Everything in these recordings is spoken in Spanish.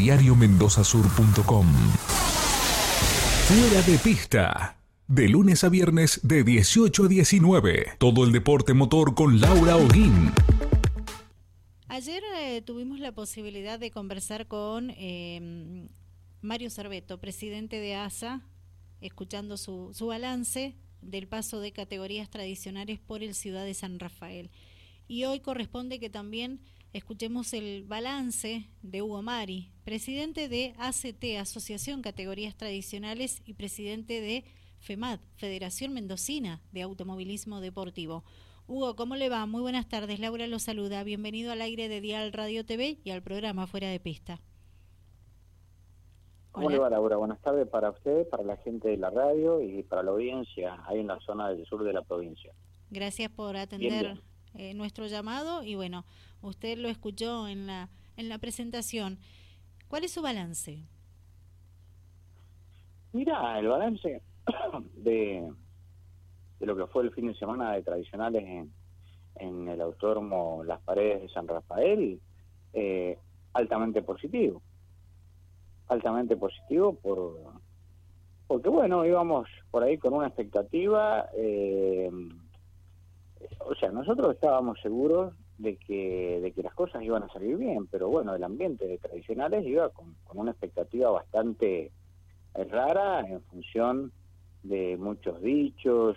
Diariomendozasur.com Fuera de pista. De lunes a viernes de 18 a 19. Todo el deporte motor con Laura Oguín. Ayer eh, tuvimos la posibilidad de conversar con eh, Mario Cerveto, presidente de ASA, escuchando su, su balance del paso de categorías tradicionales por el Ciudad de San Rafael. Y hoy corresponde que también escuchemos el balance de Hugo Mari, presidente de ACT, Asociación Categorías Tradicionales, y presidente de FEMAD, Federación Mendocina de Automovilismo Deportivo. Hugo, ¿cómo le va? Muy buenas tardes. Laura lo saluda. Bienvenido al aire de Dial Radio TV y al programa Fuera de Pista. ¿Cómo le va, Laura? Buenas tardes para usted, para la gente de la radio y para la audiencia ahí en la zona del sur de la provincia. Gracias por atender eh, nuestro llamado y bueno, usted lo escuchó en la, en la presentación. ¿Cuál es su balance? Mira, el balance de de lo que fue el fin de semana de tradicionales en, en el autódromo Las Paredes de San Rafael, eh, altamente positivo. Altamente positivo por porque bueno, íbamos por ahí con una expectativa, eh, o sea, nosotros estábamos seguros de que, de que las cosas iban a salir bien, pero bueno, el ambiente de tradicionales iba con, una expectativa bastante rara en función de muchos dichos,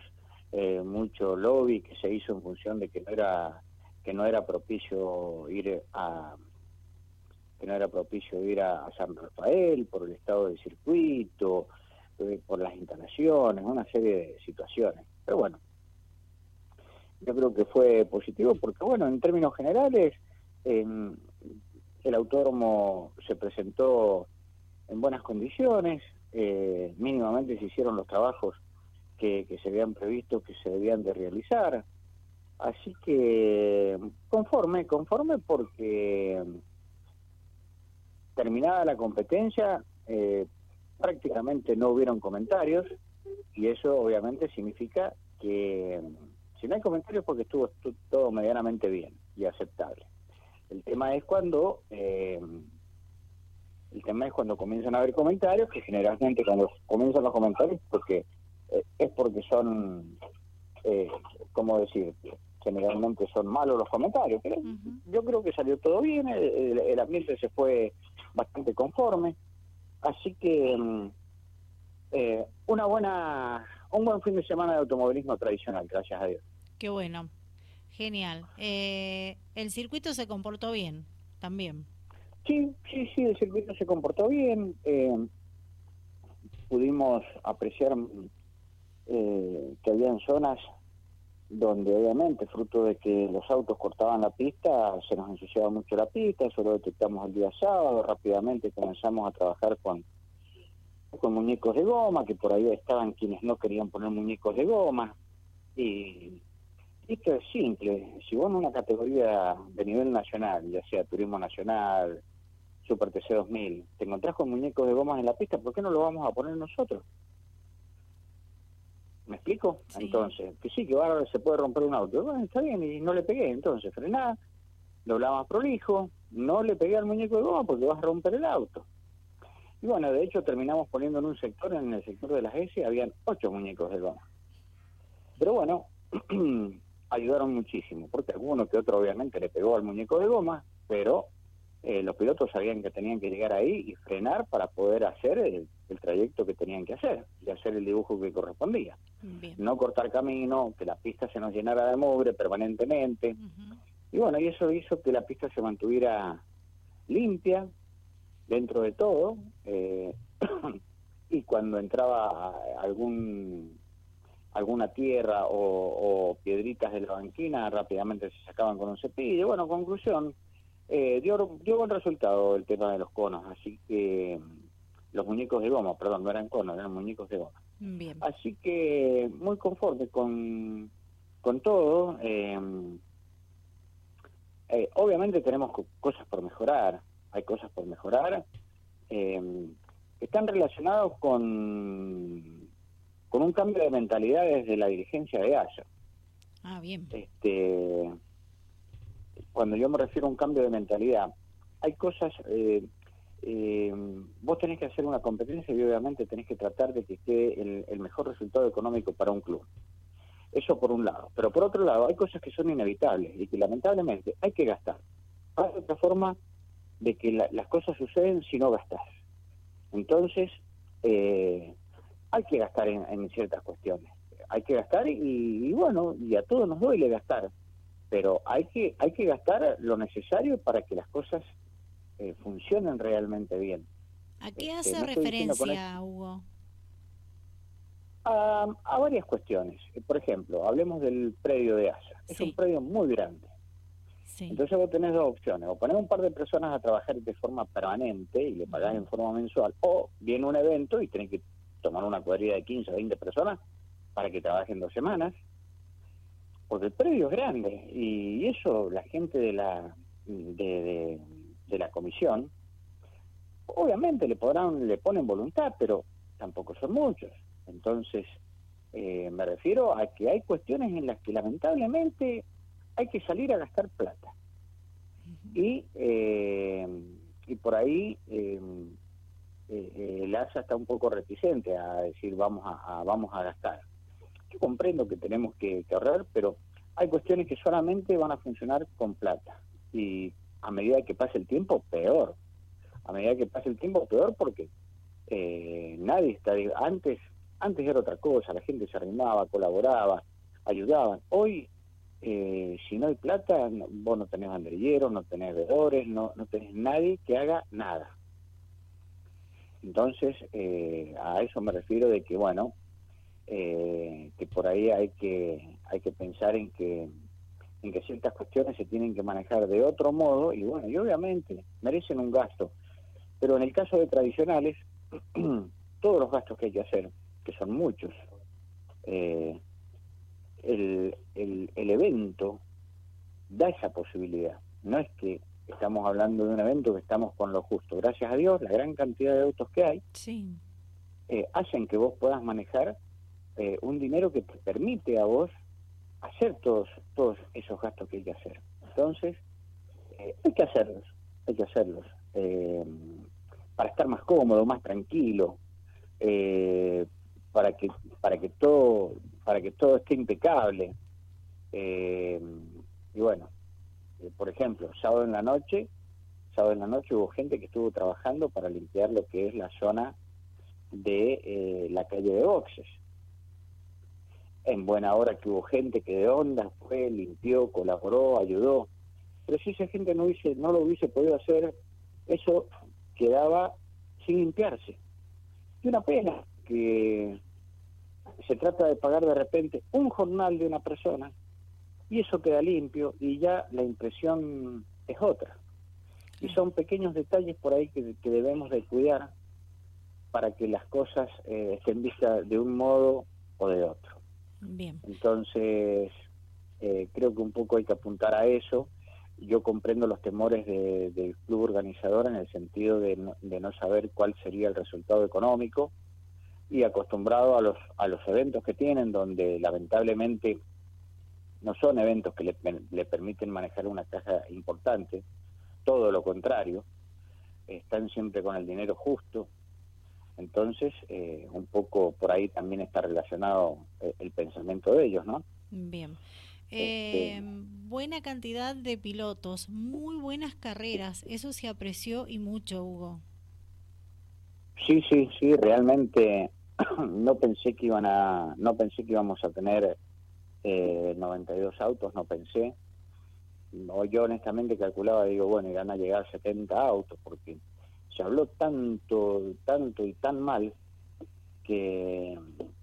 eh, mucho lobby que se hizo en función de que no era que no era propicio ir a que no era propicio ir a, San Rafael por el estado del circuito eh, por las instalaciones una serie de situaciones. Pero bueno yo creo que fue positivo porque bueno en términos generales el autódromo se presentó en buenas condiciones eh, mínimamente se hicieron los trabajos que, se habían previsto que se debían de realizar. Así que conforme, conforme porque terminada la competencia eh, prácticamente no hubieron comentarios y eso obviamente significa que si no hay comentarios porque estuvo todo medianamente bien y aceptable. El tema es cuando eh, el tema es cuando comienzan a haber comentarios, que generalmente cuando comienzan los comentarios porque eh, es porque son, eh, ¿cómo decir? Generalmente son malos los comentarios, pero yo creo que salió todo bien, el, ambiente se fue bastante conforme, así que mm, eh, una buena, un buen fin de semana de automovilismo tradicional, gracias a Dios. Qué bueno, genial. Eh, el circuito se comportó bien, también. Sí, sí, sí, el circuito se comportó bien. pudimos apreciar eh, que había zonas donde obviamente, fruto de que los autos cortaban la pista, se nos ensuciaba mucho la pista, eso lo detectamos el día sábado, rápidamente comenzamos a trabajar con, con muñecos de goma, que por ahí estaban quienes no querían poner muñecos de goma, y esto es simple, si vos en una categoría de nivel nacional, ya sea turismo nacional, Super TC 2000, te encontrás con muñecos de gomas en la pista, ¿por qué no lo vamos a poner nosotros? ¿Me explico? Entonces, que sí, que ahora se puede romper un auto. Bueno, está bien, y no le pegué. Entonces, frená, doblaba más prolijo, no le pegué al muñeco de goma porque vas a romper el auto. Y bueno, de hecho terminamos poniendo en un sector, en el sector de las S, habían ocho muñecos de goma. Pero bueno, ayudaron muchísimo, porque alguno que otro obviamente le pegó al muñeco de goma, pero eh, los pilotos sabían que tenían que llegar ahí y frenar para poder hacer el, trayecto que tenían que hacer y hacer el dibujo que correspondía. No cortar camino, que la pista se nos llenara de mugre permanentemente. Y bueno, y eso hizo que la pista se mantuviera limpia dentro de todo. Eh, y cuando entraba algún alguna tierra o, o, piedritas de la banquina, rápidamente se sacaban con un cepillo. Bueno, conclusión, eh, dio, dio buen resultado el tema de los conos, así que mm, los muñecos de goma, perdón, no eran conos, eran muñecos de goma. Bien. Así que muy conforme con, con todo. Eh, eh, obviamente tenemos cosas por mejorar, hay cosas por mejorar. Eh, están relacionados con, con un cambio de mentalidad desde la dirigencia de ASA. Ah, bien. Este, cuando yo me refiero a un cambio de mentalidad, hay cosas, eh, eh, vos tenés que hacer una competencia y obviamente tenés que tratar de que quede el, mejor resultado económico para un club. Eso por un lado. Pero por otro lado, hay cosas que son inevitables y que lamentablemente hay que gastar. Hay otra forma de que las cosas suceden si no gastas. Entonces, eh, hay que gastar en, ciertas cuestiones. Hay que gastar y, bueno, y a todos nos duele gastar, pero hay que, hay que gastar lo necesario para que las cosas eh, funcionen realmente bien. ¿A qué este, hace referencia, Hugo? A, a, varias cuestiones. Por ejemplo, hablemos del predio de ASA. Es un predio muy grande. Entonces vos tenés dos opciones, o poner un par de personas a trabajar de forma permanente y le pagás en forma mensual, o viene un evento y tenés que tomar una cuadrilla de 15 o 20 personas para que trabajen dos semanas, porque el predio es grande y eso la gente de la de, de, la comisión obviamente le podrán le ponen voluntad, pero tampoco son muchos. Entonces eh, me refiero a que hay cuestiones en las que lamentablemente hay que salir a gastar plata. Y, eh, y por ahí eh, eh, el ASA está un poco reticente a decir vamos a, vamos a gastar. Yo comprendo que tenemos que, ahorrar, pero hay cuestiones que solamente van a funcionar con plata. Y a medida que pase el tiempo, peor. A medida que pase el tiempo, peor porque nadie está... Antes, antes era otra cosa, la gente se arrimaba, colaboraba, ayudaban. Hoy eh, si no hay plata, vos no tenés banderilleros, no tenés vedores, no, no tenés nadie que haga nada. Entonces, eh, a eso me refiero de que, bueno, eh, que por ahí hay que, hay que pensar en que, en que ciertas cuestiones se tienen que manejar de otro modo y, bueno, y obviamente merecen un gasto. Pero en el caso de tradicionales, todos los gastos que hay que hacer, que son muchos, eh, el, el, evento da esa posibilidad. No es que estamos hablando de un evento que estamos con lo justo. Gracias a Dios, la gran cantidad de autos que hay eh, hacen que vos puedas manejar eh, un dinero que te permite a vos hacer todos, todos esos gastos que hay que hacer. Entonces, eh, hay que hacerlos, hay que hacerlos. para estar más cómodo, más tranquilo, para que para que todo para que todo esté impecable eh, y bueno eh, por ejemplo sábado en la noche sábado en la noche hubo gente que estuvo trabajando para limpiar lo que es la zona de eh, la calle de boxes. En buena hora que hubo gente que de onda fue limpió colaboró ayudó. Pero si esa gente no hubiese no lo hubiese podido hacer eso quedaba sin limpiarse. Y una pena que se trata de pagar de repente un jornal de una persona y eso queda limpio y ya la impresión es otra. Y son pequeños detalles por ahí que, debemos de cuidar para que las cosas eh, estén vistas de un modo o de otro. Bien. Entonces, eh, creo que un poco hay que apuntar a eso. Yo comprendo los temores del club organizador en el sentido de de no saber cuál sería el resultado económico y acostumbrado a los, a los eventos que tienen, donde lamentablemente no son eventos que le, le permiten manejar una caja importante, todo lo contrario, están siempre con el dinero justo. Entonces, eh, un poco por ahí también está relacionado eh, el, pensamiento de ellos, ¿no? Bien. Este, eh, buena cantidad de pilotos, muy buenas carreras, eso se apreció y mucho, Hugo. Sí, sí, sí, realmente no pensé que iban a, no pensé que íbamos a tener eh, 92 autos, no pensé. No, yo honestamente calculaba, digo, bueno, iban a llegar 70 autos, porque se habló tanto, tanto y tan mal que,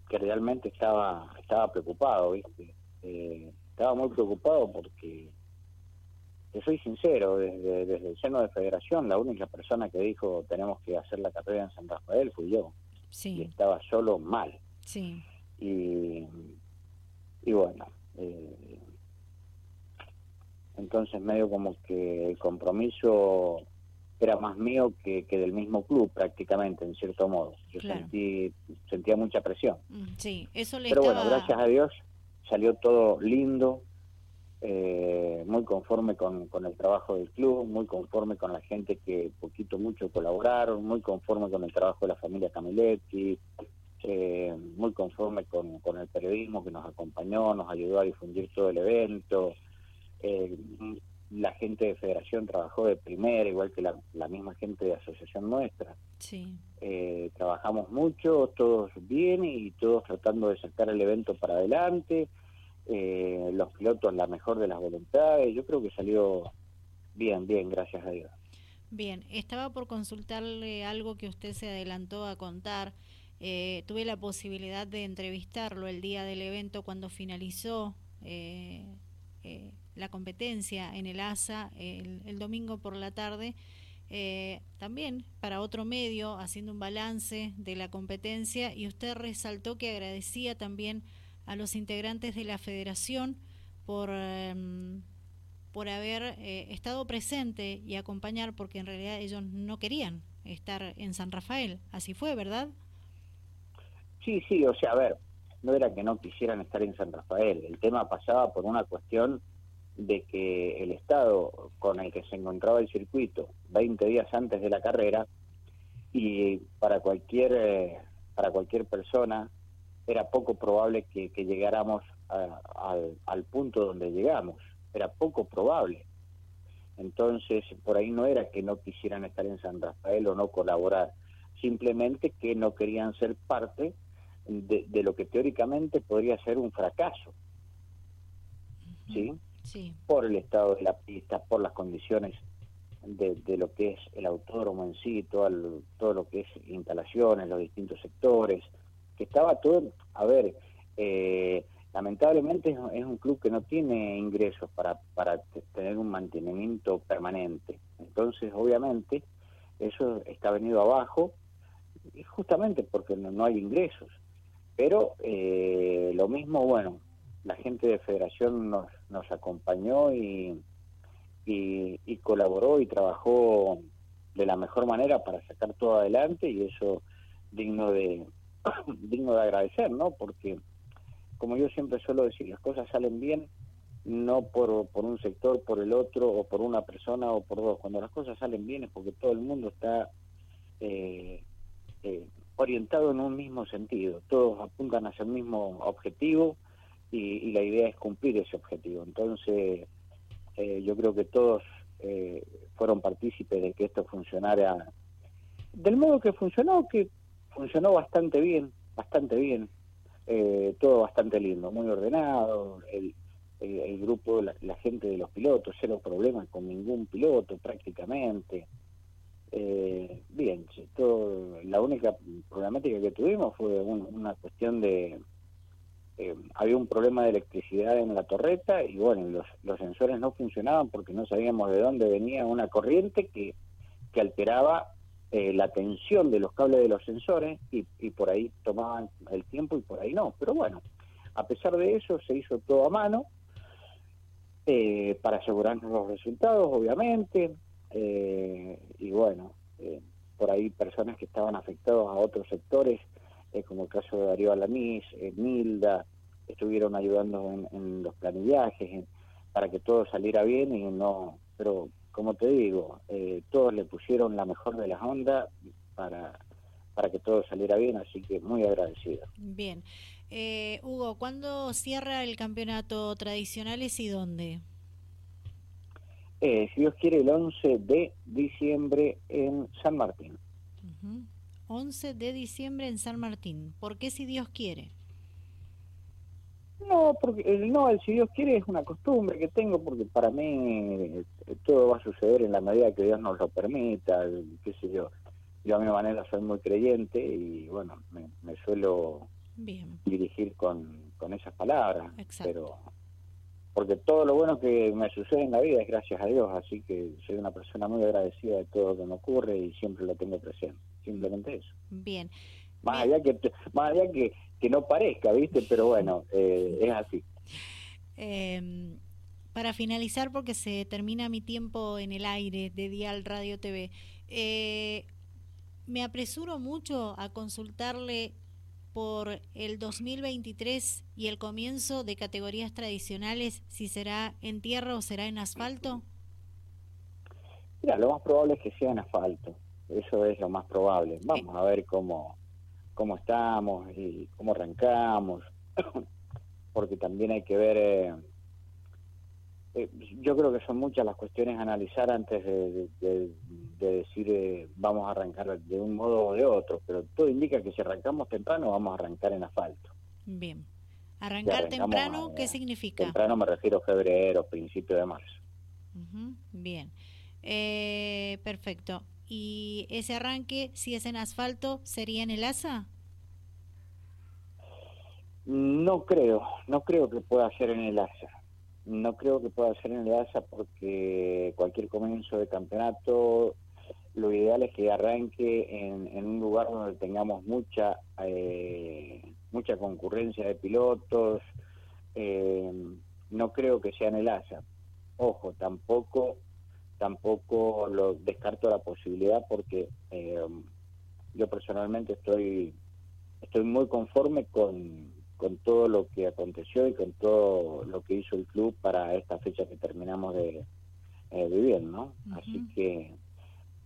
que realmente estaba, estaba preocupado, ¿viste? Eh, estaba muy preocupado porque, te soy sincero, desde, desde el seno de federación, la única persona que dijo tenemos que hacer la carrera en San Rafael fui yo y estaba solo mal. Sí. Y, y bueno, eh, entonces medio como que el compromiso era más mío que, que del mismo club prácticamente, en cierto modo. Yo sentí, sentía mucha presión. Mm, sí, eso le Pero bueno, gracias a Dios salió todo lindo, eh, muy conforme con, el trabajo del club, muy conforme con la gente que poquito mucho colaboraron, muy conforme con el trabajo de la familia Camiletti, eh, muy conforme con, con, el periodismo que nos acompañó, nos ayudó a difundir todo el evento. Eh, la gente de federación trabajó de primera, igual que la, misma gente de asociación nuestra. Sí. trabajamos mucho, todos bien y todos tratando de sacar el evento para adelante eh, los pilotos la mejor de las voluntades. Yo creo que salió bien, bien, gracias a Dios. Bien, estaba por consultarle algo que usted se adelantó a contar. Eh, tuve la posibilidad de entrevistarlo el día del evento cuando finalizó eh, la competencia en el ASA el, domingo por la tarde. también para otro medio, haciendo un balance de la competencia, y usted resaltó que agradecía también a los integrantes de la federación por, em, por haber eh, estado presente y acompañar, porque en realidad ellos no querían estar en San Rafael. Así fue, ¿verdad? Sí, sí, o sea, a ver, no era que no quisieran estar en San Rafael, el tema pasaba por una cuestión de que el estado con el que se encontraba el circuito 20 días antes de la carrera y para cualquier eh, para cualquier persona era poco probable que, llegáramos al, punto donde llegamos, era poco probable. Entonces, por ahí no era que no quisieran estar en San Rafael o no colaborar, simplemente que no querían ser parte de, lo que teóricamente podría ser un fracaso. ¿Sí? Sí. Por el estado de la pista, por las condiciones de, lo que es el autódromo en sí, todo, todo lo que es instalaciones, los distintos sectores, que estaba todo, a ver, eh, lamentablemente es, un club que no tiene ingresos para, para tener un mantenimiento permanente. Entonces, obviamente, eso está venido abajo, justamente porque no, hay ingresos. Pero eh, lo mismo, bueno, la gente de federación nos, acompañó y, y, colaboró y trabajó de la mejor manera para sacar todo adelante y eso digno de, digno de agradecer, ¿no? Porque, como yo siempre suelo decir, las cosas salen bien no por, por un sector, por el otro, o por una persona o por dos. Cuando las cosas salen bien es porque todo el mundo está eh, eh, orientado en un mismo sentido. Todos apuntan hacia el mismo objetivo y, la idea es cumplir ese objetivo. Entonces, eh, yo creo que todos fueron partícipes de que esto funcionara del modo que funcionó, que funcionó bastante bien, bastante bien, eh, todo bastante lindo, muy ordenado, el, el, grupo, la, gente de los pilotos, cero problemas con ningún piloto prácticamente. Eh, bien, todo, la única problemática que tuvimos fue una cuestión de... Eh, había un problema de electricidad en la torreta y bueno, los, sensores no funcionaban porque no sabíamos de dónde venía una corriente que, que alteraba eh, la tensión de los cables de los sensores y, por ahí tomaban el tiempo y por ahí no. Pero bueno, a pesar de eso se hizo todo a mano eh, para asegurarnos los resultados, obviamente. Eh, y bueno, por ahí personas que estaban afectados a otros sectores, como el caso de Darío Alanís, Milda, estuvieron ayudando en, en los planillajes para que todo saliera bien y no... Pero como te digo, eh, todos le pusieron la mejor de las ondas para, para que todo saliera bien, así que muy agradecido. Bien. Eh, Hugo, ¿cuándo cierra el campeonato tradicionales y dónde? Eh, si Dios quiere, el 11 de diciembre en San Martín. 11 de diciembre en San Martín. ¿Por qué si Dios quiere? No, porque no, el si Dios quiere es una costumbre que tengo porque para mí eh, todo va a suceder en la medida que Dios nos lo permita, qué sé yo. Yo a mi manera soy muy creyente y bueno, me, suelo dirigir con, con esas palabras, pero porque todo lo bueno que me sucede en la vida es gracias a Dios, así que soy una persona muy agradecida de todo lo que me ocurre y siempre lo tengo presente, simplemente eso. Bien. Más allá que más allá que que no parezca, ¿viste? Pero bueno, eh, es así. Em, para finalizar, porque se termina mi tiempo en el aire de Dial Radio TV, eh, me apresuro mucho a consultarle por el 2023 y el comienzo de categorías tradicionales, si será en tierra o será en asfalto? Mira, lo más probable es que sea en asfalto. Eso es lo más probable. Vamos a ver cómo, cómo estamos y cómo arrancamos, porque también hay que ver... Eh, eh, yo creo que son muchas las cuestiones a analizar antes de, decir eh, vamos a arrancar de un modo o de otro, pero todo indica que si arrancamos temprano vamos a arrancar en asfalto. Bien. ¿Arrancar temprano qué significa? Temprano me refiero a febrero, principio de marzo. Bien. Eh, perfecto. ¿Y ese arranque, si es en asfalto, sería en el ASA? No creo, no creo que pueda ser en el ASA no creo que pueda ser en el ASA porque cualquier comienzo de campeonato, lo ideal es que arranque en, un lugar donde tengamos mucha eh, mucha concurrencia de pilotos. Eh, no creo que sea en el ASA. Ojo, tampoco tampoco lo descarto la posibilidad porque eh, yo personalmente estoy estoy muy conforme con con todo lo que aconteció y con todo lo que hizo el club para esta fecha que terminamos de eh, vivir, ¿no? Así que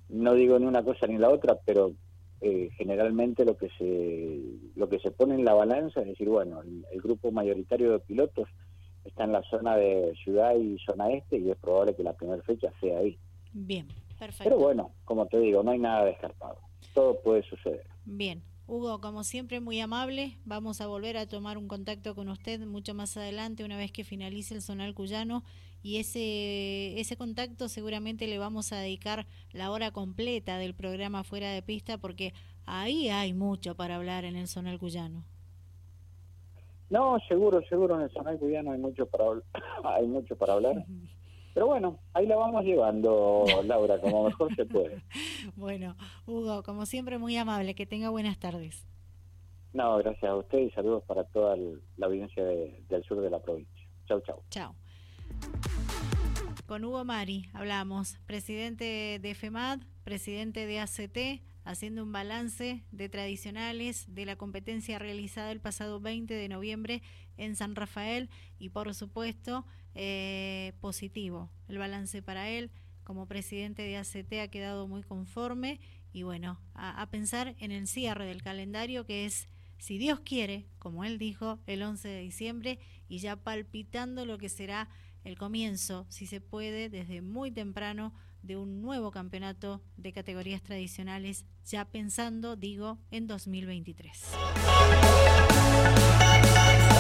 no digo ni una cosa ni la otra, pero eh, generalmente lo que se lo que se pone en la balanza es decir, bueno, el, grupo mayoritario de pilotos está en la zona de ciudad y zona este y es probable que la primera fecha sea ahí. Bien, perfecto. Pero bueno, como te digo, no hay nada descartado. Todo puede suceder. Bien, Hugo, como siempre, muy amable. Vamos a volver a tomar un contacto con usted mucho más adelante, una vez que finalice el Zonal Cuyano. Y ese, ese contacto seguramente le vamos a dedicar la hora completa del programa Fuera de Pista, porque ahí hay mucho para hablar en el Zonal Cuyano. No, seguro, seguro, en el Zonal Cuyano hay mucho para, hay mucho para hablar. Pero bueno, ahí la vamos llevando, Laura, como mejor se puede. Bueno, Hugo, como siempre, muy amable. Que tenga buenas tardes. No, gracias a usted y saludos para toda la audiencia del sur de la provincia. Chau, chau. Chau. Con Hugo Mari hablamos, presidente de FEMAD, presidente de ACT, haciendo un balance de tradicionales de la competencia realizada el pasado 20 de noviembre en San Rafael y por supuesto eh, positivo. El balance para él como presidente de ACT ha quedado muy conforme y bueno, a, pensar en el cierre del calendario que es, si Dios quiere, como él dijo, el 11 de diciembre y ya palpitando lo que será el comienzo, si se puede, desde muy temprano de un nuevo campeonato de categorías tradicionales, ya pensando, digo, en 2023.